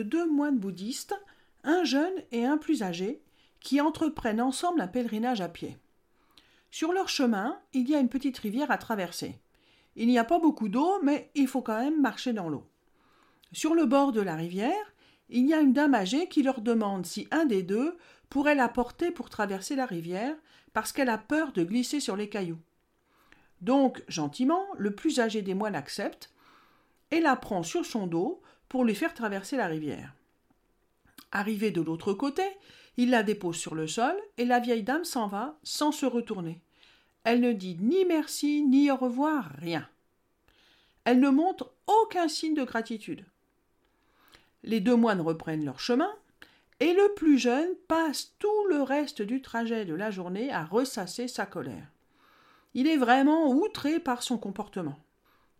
deux moines bouddhistes, un jeune et un plus âgé, qui entreprennent ensemble un pèlerinage à pied. Sur leur chemin, il y a une petite rivière à traverser. Il n'y a pas beaucoup d'eau, mais il faut quand même marcher dans l'eau. Sur le bord de la rivière, il y a une dame âgée qui leur demande si un des deux pourrait la porter pour traverser la rivière, parce qu'elle a peur de glisser sur les cailloux. Donc, gentiment, le plus âgé des moines accepte et la prend sur son dos pour lui faire traverser la rivière. Arrivé de l'autre côté, il la dépose sur le sol et la vieille dame s'en va sans se retourner. Elle ne dit ni merci ni au revoir, rien. Elle ne montre aucun signe de gratitude. Les deux moines reprennent leur chemin, et le plus jeune passe tout le reste du trajet de la journée à ressasser sa colère. Il est vraiment outré par son comportement.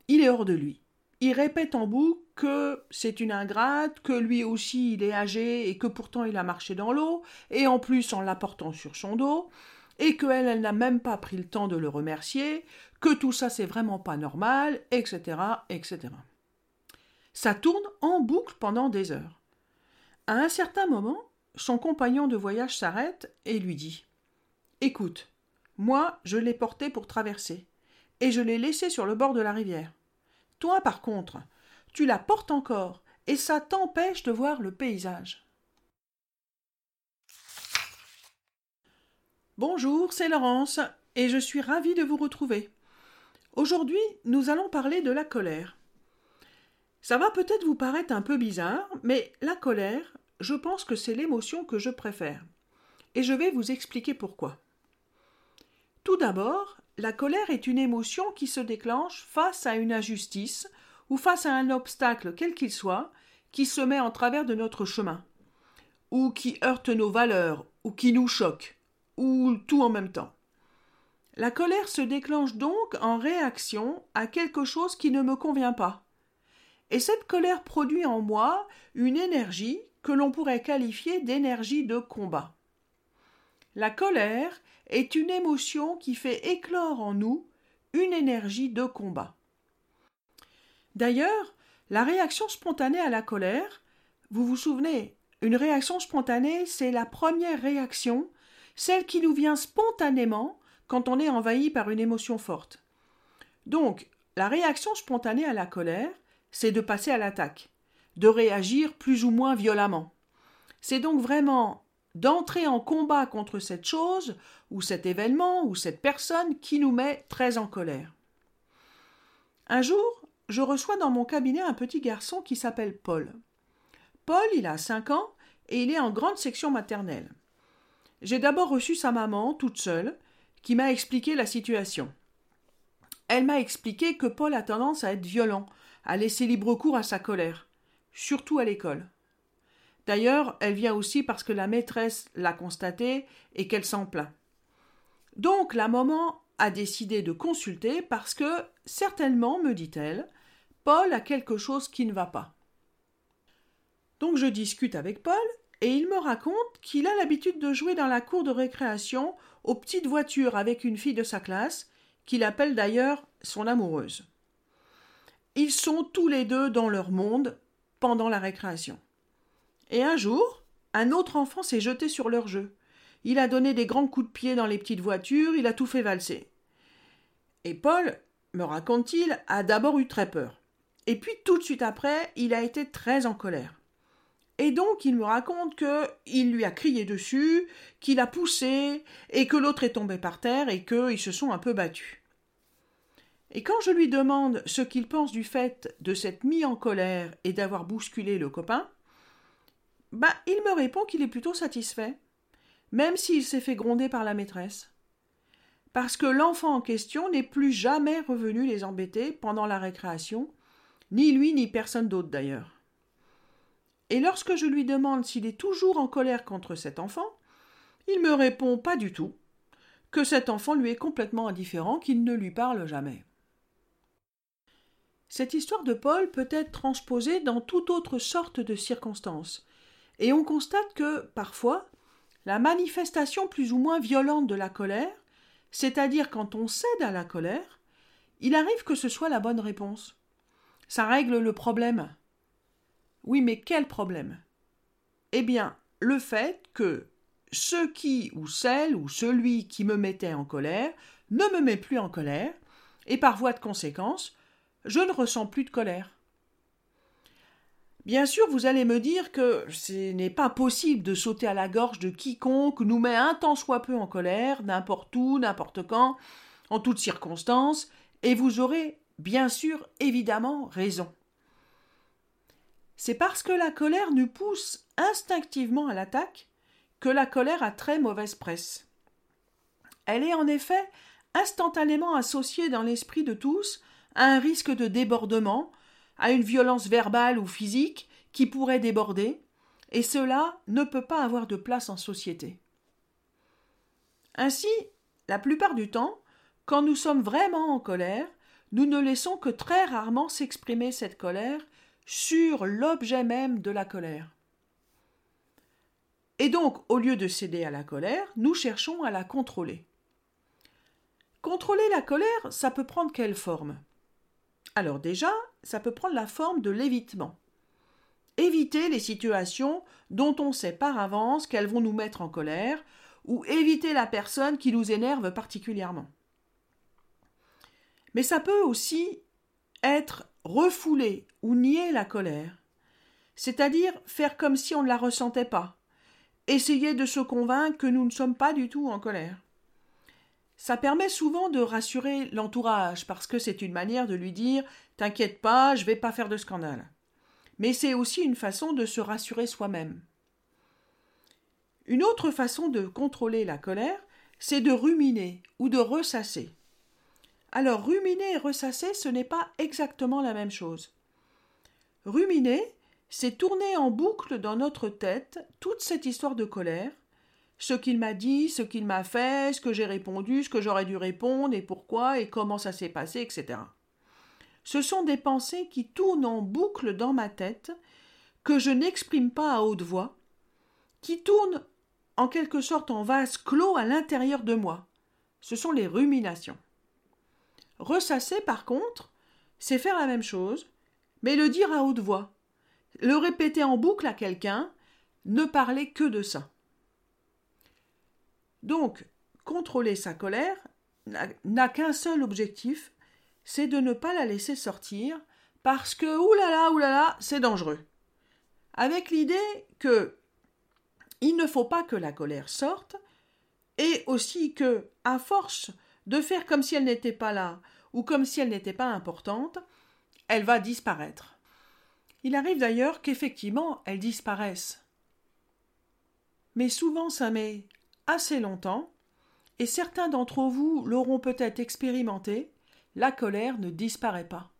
Il est hors de lui. Il répète en boucle que c'est une ingrate, que lui aussi il est âgé et que pourtant il a marché dans l'eau, et en plus en l'apportant sur son dos, et qu'elle, elle, n'a même pas pris le temps de le remercier, que tout ça c'est vraiment pas normal, etc., etc. Ça tourne en boucle pendant des heures. À un certain moment, son compagnon de voyage s'arrête et lui dit Écoute, moi, je l'ai porté pour traverser, et je l'ai laissé sur le bord de la rivière. Toi, par contre, tu la portes encore, et ça t'empêche de voir le paysage. Bonjour, c'est Laurence, et je suis ravie de vous retrouver. Aujourd'hui, nous allons parler de la colère. Ça va peut-être vous paraître un peu bizarre, mais la colère, je pense que c'est l'émotion que je préfère. Et je vais vous expliquer pourquoi. Tout d'abord, la colère est une émotion qui se déclenche face à une injustice ou face à un obstacle quel qu'il soit qui se met en travers de notre chemin, ou qui heurte nos valeurs, ou qui nous choque, ou tout en même temps. La colère se déclenche donc en réaction à quelque chose qui ne me convient pas. Et cette colère produit en moi une énergie que l'on pourrait qualifier d'énergie de combat. La colère est une émotion qui fait éclore en nous une énergie de combat. D'ailleurs, la réaction spontanée à la colère, vous vous souvenez, une réaction spontanée, c'est la première réaction, celle qui nous vient spontanément quand on est envahi par une émotion forte. Donc, la réaction spontanée à la colère, c'est de passer à l'attaque, de réagir plus ou moins violemment. C'est donc vraiment d'entrer en combat contre cette chose, ou cet événement, ou cette personne qui nous met très en colère. Un jour, je reçois dans mon cabinet un petit garçon qui s'appelle Paul. Paul, il a cinq ans et il est en grande section maternelle. J'ai d'abord reçu sa maman, toute seule, qui m'a expliqué la situation. Elle m'a expliqué que Paul a tendance à être violent, à laisser libre cours à sa colère, surtout à l'école. D'ailleurs, elle vient aussi parce que la maîtresse l'a constaté et qu'elle s'en plaint. Donc la maman a décidé de consulter parce que, certainement, me dit-elle, Paul a quelque chose qui ne va pas. Donc je discute avec Paul et il me raconte qu'il a l'habitude de jouer dans la cour de récréation aux petites voitures avec une fille de sa classe, qu'il appelle d'ailleurs son amoureuse. Ils sont tous les deux dans leur monde pendant la récréation. Et un jour, un autre enfant s'est jeté sur leur jeu. Il a donné des grands coups de pied dans les petites voitures, il a tout fait valser. Et Paul, me raconte-t-il, a d'abord eu très peur. Et puis tout de suite après, il a été très en colère. Et donc il me raconte que il lui a crié dessus, qu'il a poussé, et que l'autre est tombé par terre et qu'ils se sont un peu battus. Et quand je lui demande ce qu'il pense du fait de s'être mis en colère et d'avoir bousculé le copain, bah il me répond qu'il est plutôt satisfait, même s'il s'est fait gronder par la maîtresse. Parce que l'enfant en question n'est plus jamais revenu les embêter pendant la récréation, ni lui ni personne d'autre d'ailleurs. Et lorsque je lui demande s'il est toujours en colère contre cet enfant, il me répond pas du tout, que cet enfant lui est complètement indifférent, qu'il ne lui parle jamais. Cette histoire de Paul peut être transposée dans toute autre sorte de circonstances, et on constate que, parfois, la manifestation plus ou moins violente de la colère, c'est-à-dire quand on cède à la colère, il arrive que ce soit la bonne réponse ça règle le problème. Oui, mais quel problème? Eh bien, le fait que ce qui ou celle ou celui qui me mettait en colère ne me met plus en colère, et par voie de conséquence, je ne ressens plus de colère. Bien sûr, vous allez me dire que ce n'est pas possible de sauter à la gorge de quiconque nous met un tant soit peu en colère, n'importe où, n'importe quand, en toutes circonstances, et vous aurez bien sûr évidemment raison. C'est parce que la colère nous pousse instinctivement à l'attaque que la colère a très mauvaise presse. Elle est en effet instantanément associée dans l'esprit de tous à un risque de débordement, à une violence verbale ou physique qui pourrait déborder, et cela ne peut pas avoir de place en société. Ainsi, la plupart du temps, quand nous sommes vraiment en colère, nous ne laissons que très rarement s'exprimer cette colère sur l'objet même de la colère. Et donc, au lieu de céder à la colère, nous cherchons à la contrôler. Contrôler la colère, ça peut prendre quelle forme? Alors déjà, ça peut prendre la forme de l'évitement. Éviter les situations dont on sait par avance qu'elles vont nous mettre en colère, ou éviter la personne qui nous énerve particulièrement. Mais ça peut aussi être refouler ou nier la colère, c'est-à-dire faire comme si on ne la ressentait pas, essayer de se convaincre que nous ne sommes pas du tout en colère. Ça permet souvent de rassurer l'entourage parce que c'est une manière de lui dire T'inquiète pas, je vais pas faire de scandale. Mais c'est aussi une façon de se rassurer soi-même. Une autre façon de contrôler la colère, c'est de ruminer ou de ressasser. Alors, ruminer et ressasser, ce n'est pas exactement la même chose. Ruminer, c'est tourner en boucle dans notre tête toute cette histoire de colère, ce qu'il m'a dit, ce qu'il m'a fait, ce que j'ai répondu, ce que j'aurais dû répondre, et pourquoi, et comment ça s'est passé, etc. Ce sont des pensées qui tournent en boucle dans ma tête, que je n'exprime pas à haute voix, qui tournent en quelque sorte en vase clos à l'intérieur de moi. Ce sont les ruminations. Ressasser, par contre, c'est faire la même chose, mais le dire à haute voix, le répéter en boucle à quelqu'un, ne parler que de ça. Donc, contrôler sa colère n'a qu'un seul objectif, c'est de ne pas la laisser sortir, parce que oulala, oulala, c'est dangereux. Avec l'idée que il ne faut pas que la colère sorte, et aussi que, à force de faire comme si elle n'était pas là, ou comme si elle n'était pas importante, elle va disparaître. Il arrive d'ailleurs qu'effectivement elle disparaisse. Mais souvent ça met longtemps, et certains d'entre vous l'auront peut-être expérimenté, la colère ne disparaît pas.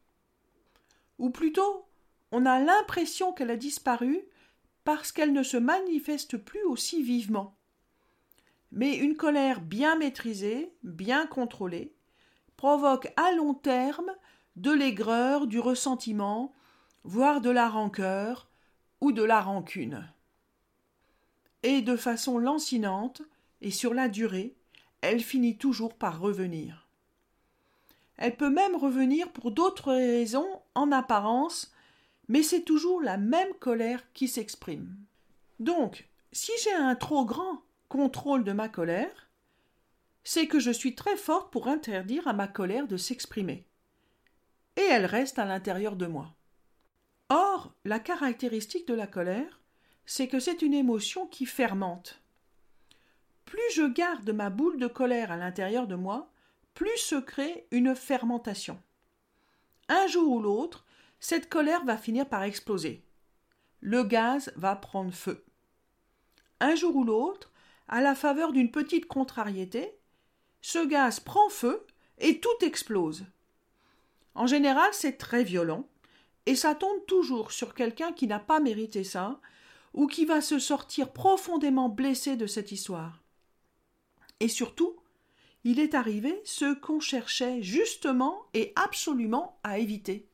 Ou plutôt, on a l'impression qu'elle a disparu parce qu'elle ne se manifeste plus aussi vivement. Mais une colère bien maîtrisée, bien contrôlée, provoque à long terme de l'aigreur, du ressentiment, voire de la rancœur ou de la rancune. Et de façon lancinante, et sur la durée, elle finit toujours par revenir. Elle peut même revenir pour d'autres raisons en apparence, mais c'est toujours la même colère qui s'exprime. Donc, si j'ai un trop grand contrôle de ma colère, c'est que je suis très forte pour interdire à ma colère de s'exprimer. Et elle reste à l'intérieur de moi. Or, la caractéristique de la colère, c'est que c'est une émotion qui fermente plus je garde ma boule de colère à l'intérieur de moi, plus se crée une fermentation. Un jour ou l'autre, cette colère va finir par exploser. Le gaz va prendre feu. Un jour ou l'autre, à la faveur d'une petite contrariété, ce gaz prend feu et tout explose. En général, c'est très violent, et ça tombe toujours sur quelqu'un qui n'a pas mérité ça, ou qui va se sortir profondément blessé de cette histoire. Et surtout, il est arrivé ce qu'on cherchait justement et absolument à éviter.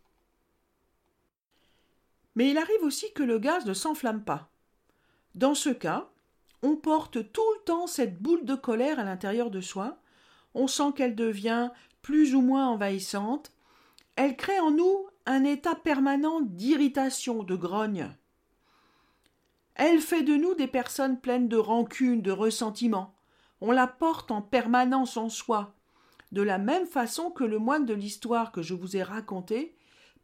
Mais il arrive aussi que le gaz ne s'enflamme pas. Dans ce cas, on porte tout le temps cette boule de colère à l'intérieur de soi, on sent qu'elle devient plus ou moins envahissante, elle crée en nous un état permanent d'irritation, de grogne. Elle fait de nous des personnes pleines de rancune, de ressentiment. On la porte en permanence en soi, de la même façon que le moine de l'histoire que je vous ai raconté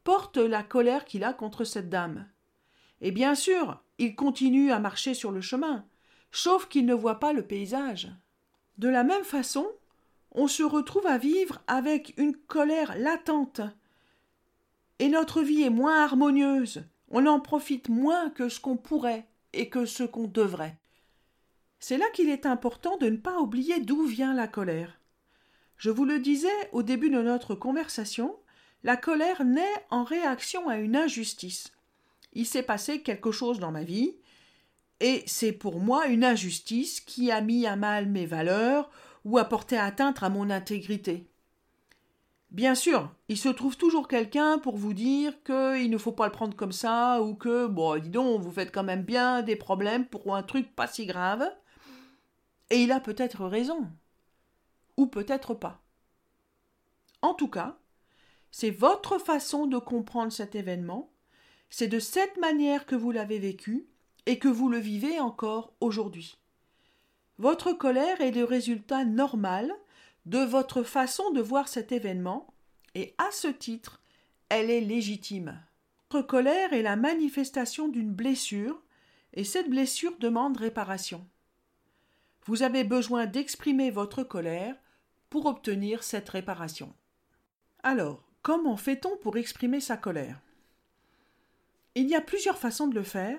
porte la colère qu'il a contre cette dame. Et bien sûr, il continue à marcher sur le chemin, sauf qu'il ne voit pas le paysage. De la même façon, on se retrouve à vivre avec une colère latente. Et notre vie est moins harmonieuse, on en profite moins que ce qu'on pourrait et que ce qu'on devrait. C'est là qu'il est important de ne pas oublier d'où vient la colère. Je vous le disais au début de notre conversation, la colère naît en réaction à une injustice. Il s'est passé quelque chose dans ma vie, et c'est pour moi une injustice qui a mis à mal mes valeurs ou a porté atteinte à mon intégrité. Bien sûr, il se trouve toujours quelqu'un pour vous dire qu'il ne faut pas le prendre comme ça, ou que, bon, dis donc, vous faites quand même bien des problèmes pour un truc pas si grave. Et il a peut-être raison. Ou peut-être pas. En tout cas, c'est votre façon de comprendre cet événement, c'est de cette manière que vous l'avez vécu et que vous le vivez encore aujourd'hui. Votre colère est le résultat normal de votre façon de voir cet événement, et à ce titre, elle est légitime. Votre colère est la manifestation d'une blessure, et cette blessure demande réparation. Vous avez besoin d'exprimer votre colère pour obtenir cette réparation. Alors, comment fait-on pour exprimer sa colère? Il y a plusieurs façons de le faire,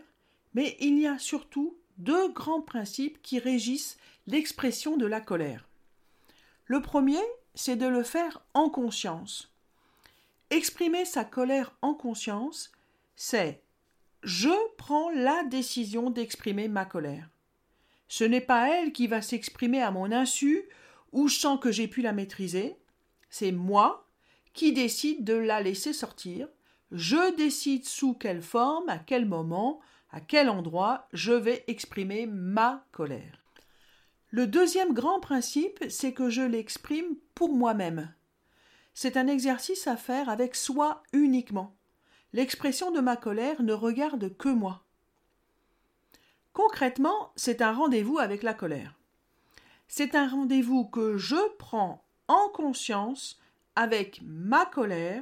mais il y a surtout deux grands principes qui régissent l'expression de la colère. Le premier, c'est de le faire en conscience. Exprimer sa colère en conscience, c'est je prends la décision d'exprimer ma colère. Ce n'est pas elle qui va s'exprimer à mon insu ou sans que j'ai pu la maîtriser, c'est moi qui décide de la laisser sortir, je décide sous quelle forme, à quel moment, à quel endroit je vais exprimer ma colère. Le deuxième grand principe, c'est que je l'exprime pour moi-même. C'est un exercice à faire avec soi uniquement. L'expression de ma colère ne regarde que moi. Concrètement, c'est un rendez-vous avec la colère. C'est un rendez-vous que je prends en conscience avec ma colère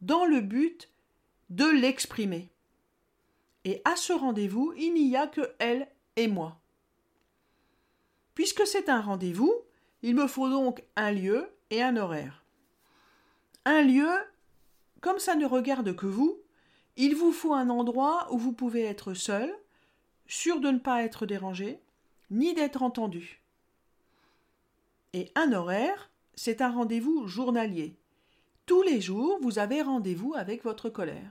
dans le but de l'exprimer. Et à ce rendez-vous, il n'y a que elle et moi. Puisque c'est un rendez-vous, il me faut donc un lieu et un horaire. Un lieu, comme ça ne regarde que vous, il vous faut un endroit où vous pouvez être seul, sûr de ne pas être dérangé, ni d'être entendu. Et un horaire, c'est un rendez-vous journalier. Tous les jours, vous avez rendez-vous avec votre colère.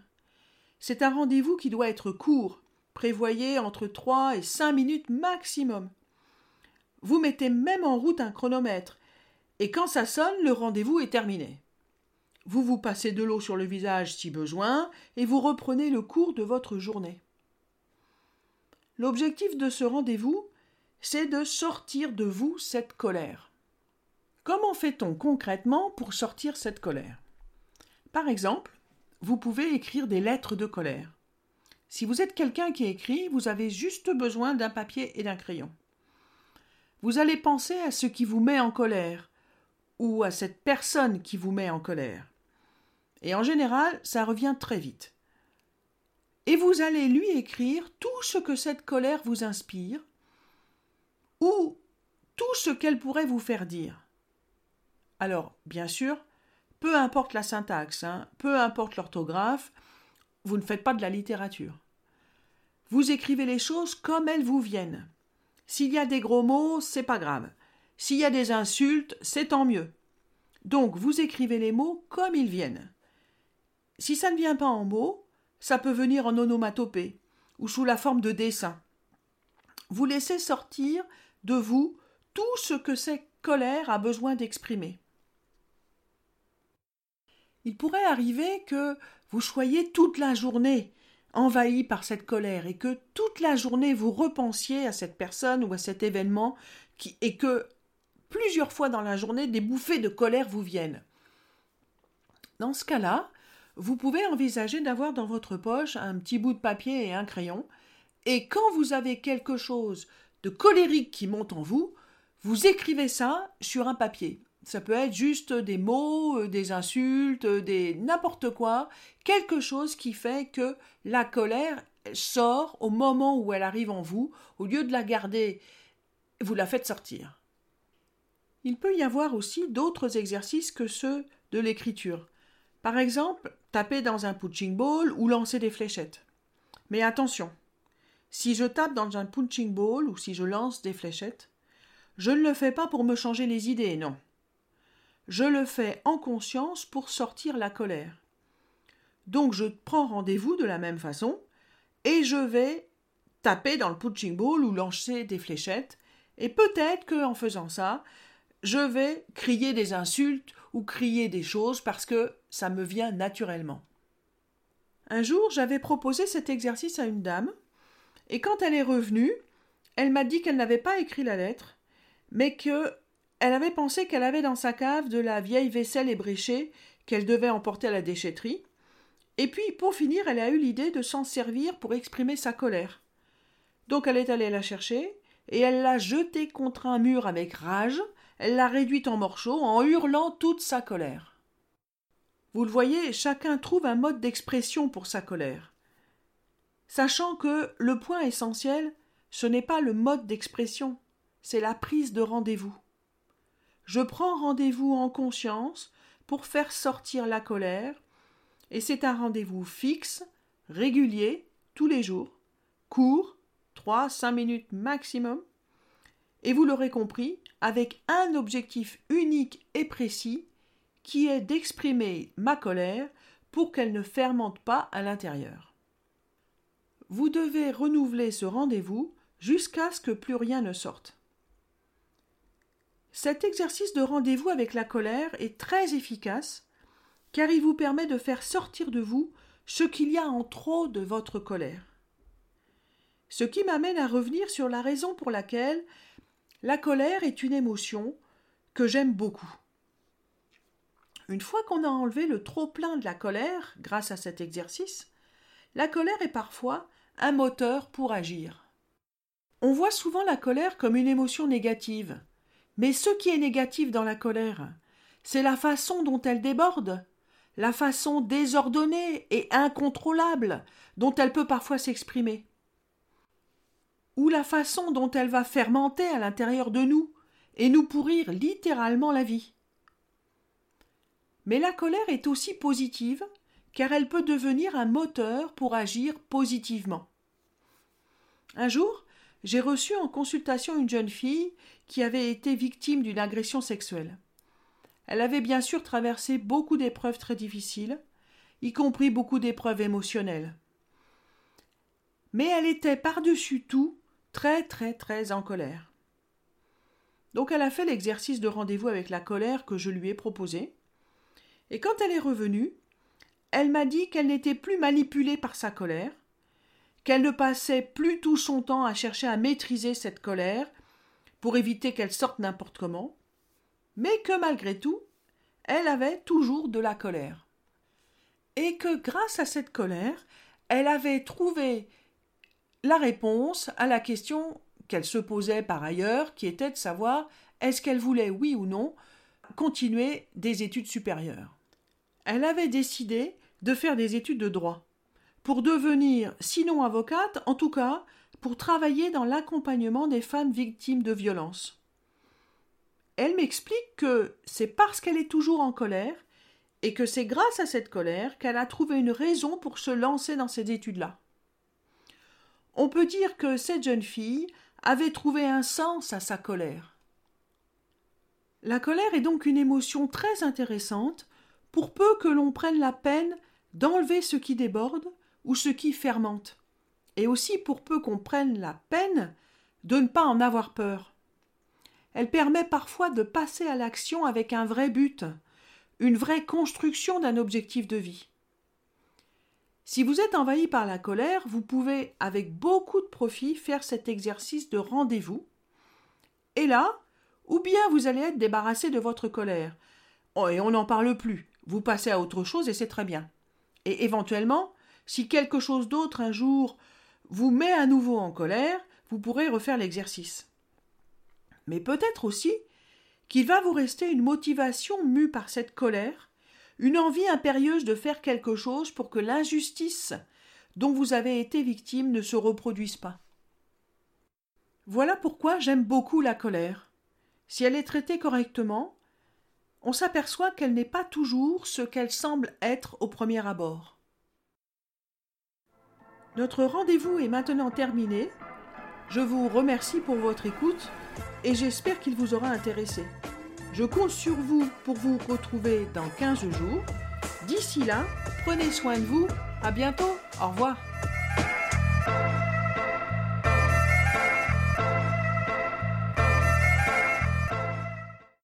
C'est un rendez-vous qui doit être court. Prévoyez entre trois et cinq minutes maximum. Vous mettez même en route un chronomètre, et quand ça sonne, le rendez-vous est terminé. Vous vous passez de l'eau sur le visage si besoin, et vous reprenez le cours de votre journée. L'objectif de ce rendez-vous, c'est de sortir de vous cette colère. Comment fait-on concrètement pour sortir cette colère? Par exemple, vous pouvez écrire des lettres de colère. Si vous êtes quelqu'un qui écrit, vous avez juste besoin d'un papier et d'un crayon. Vous allez penser à ce qui vous met en colère, ou à cette personne qui vous met en colère. Et en général, ça revient très vite. Et vous allez lui écrire tout ce que cette colère vous inspire, ou tout ce qu'elle pourrait vous faire dire. Alors, bien sûr, peu importe la syntaxe, hein, peu importe l'orthographe, vous ne faites pas de la littérature. Vous écrivez les choses comme elles vous viennent. S'il y a des gros mots, c'est pas grave. S'il y a des insultes, c'est tant mieux. Donc, vous écrivez les mots comme ils viennent. Si ça ne vient pas en mots, ça peut venir en onomatopée ou sous la forme de dessin. Vous laissez sortir de vous tout ce que cette colère a besoin d'exprimer il pourrait arriver que vous soyez toute la journée envahi par cette colère et que toute la journée vous repensiez à cette personne ou à cet événement et que plusieurs fois dans la journée des bouffées de colère vous viennent. Dans ce cas-là, vous pouvez envisager d'avoir dans votre poche un petit bout de papier et un crayon Et quand vous avez quelque chose de colérique qui monte en vous, vous écrivez ça sur un papier. Ça peut être juste des mots, euh, des insultes, euh, des n'importe quoi, quelque chose qui fait que la colère sort au moment où elle arrive en vous, au lieu de la garder, vous la faites sortir. Il peut y avoir aussi d'autres exercices que ceux de l'écriture. Par exemple, taper dans un punching ball ou lancer des fléchettes. Mais attention, si je tape dans un punching ball ou si je lance des fléchettes, je ne le fais pas pour me changer les idées, non. Je le fais en conscience pour sortir la colère. Donc je prends rendez-vous de la même façon et je vais taper dans le punching ball ou lancer des fléchettes et peut-être que en faisant ça, je vais crier des insultes ou crier des choses parce que ça me vient naturellement. Un jour, j'avais proposé cet exercice à une dame, et quand elle est revenue, elle m'a dit qu'elle n'avait pas écrit la lettre, mais que elle avait pensé qu'elle avait dans sa cave de la vieille vaisselle ébréchée qu'elle devait emporter à la déchetterie. Et puis, pour finir, elle a eu l'idée de s'en servir pour exprimer sa colère. Donc elle est allée la chercher, et elle l'a jetée contre un mur avec rage, elle l'a réduite en morceaux en hurlant toute sa colère. Vous le voyez, chacun trouve un mode d'expression pour sa colère. Sachant que le point essentiel, ce n'est pas le mode d'expression, c'est la prise de rendez-vous. Je prends rendez-vous en conscience pour faire sortir la colère, et c'est un rendez-vous fixe, régulier, tous les jours, court, trois, cinq minutes maximum, et vous l'aurez compris, avec un objectif unique et précis, qui est d'exprimer ma colère pour qu'elle ne fermente pas à l'intérieur. Vous devez renouveler ce rendez-vous jusqu'à ce que plus rien ne sorte. Cet exercice de rendez-vous avec la colère est très efficace car il vous permet de faire sortir de vous ce qu'il y a en trop de votre colère. Ce qui m'amène à revenir sur la raison pour laquelle la colère est une émotion que j'aime beaucoup. Une fois qu'on a enlevé le trop-plein de la colère grâce à cet exercice, la colère est parfois un moteur pour agir. On voit souvent la colère comme une émotion négative. Mais ce qui est négatif dans la colère, c'est la façon dont elle déborde, la façon désordonnée et incontrôlable dont elle peut parfois s'exprimer ou la façon dont elle va fermenter à l'intérieur de nous et nous pourrir littéralement la vie. Mais la colère est aussi positive, car elle peut devenir un moteur pour agir positivement. Un jour, j'ai reçu en consultation une jeune fille qui avait été victime d'une agression sexuelle. Elle avait bien sûr traversé beaucoup d'épreuves très difficiles, y compris beaucoup d'épreuves émotionnelles. Mais elle était par-dessus tout très très très en colère. Donc elle a fait l'exercice de rendez-vous avec la colère que je lui ai proposé. Et quand elle est revenue, elle m'a dit qu'elle n'était plus manipulée par sa colère, qu'elle ne passait plus tout son temps à chercher à maîtriser cette colère pour éviter qu'elle sorte n'importe comment, mais que malgré tout, elle avait toujours de la colère. Et que grâce à cette colère, elle avait trouvé la réponse à la question qu'elle se posait par ailleurs, qui était de savoir est-ce qu'elle voulait, oui ou non, continuer des études supérieures. Elle avait décidé de faire des études de droit, pour devenir, sinon avocate, en tout cas, pour travailler dans l'accompagnement des femmes victimes de violences. Elle m'explique que c'est parce qu'elle est toujours en colère, et que c'est grâce à cette colère qu'elle a trouvé une raison pour se lancer dans ces études-là. On peut dire que cette jeune fille avait trouvé un sens à sa colère. La colère est donc une émotion très intéressante pour peu que l'on prenne la peine d'enlever ce qui déborde ou ce qui fermente, et aussi pour peu qu'on prenne la peine de ne pas en avoir peur. Elle permet parfois de passer à l'action avec un vrai but, une vraie construction d'un objectif de vie. Si vous êtes envahi par la colère, vous pouvez, avec beaucoup de profit, faire cet exercice de rendez-vous. Et là, ou bien vous allez être débarrassé de votre colère. Oh, et on n'en parle plus. Vous passez à autre chose et c'est très bien. Et éventuellement, si quelque chose d'autre un jour vous met à nouveau en colère, vous pourrez refaire l'exercice. Mais peut-être aussi qu'il va vous rester une motivation mue par cette colère, une envie impérieuse de faire quelque chose pour que l'injustice dont vous avez été victime ne se reproduise pas. Voilà pourquoi j'aime beaucoup la colère. Si elle est traitée correctement, on s'aperçoit qu'elle n'est pas toujours ce qu'elle semble être au premier abord. Notre rendez-vous est maintenant terminé. Je vous remercie pour votre écoute et j'espère qu'il vous aura intéressé. Je compte sur vous pour vous retrouver dans 15 jours. D'ici là, prenez soin de vous. À bientôt. Au revoir.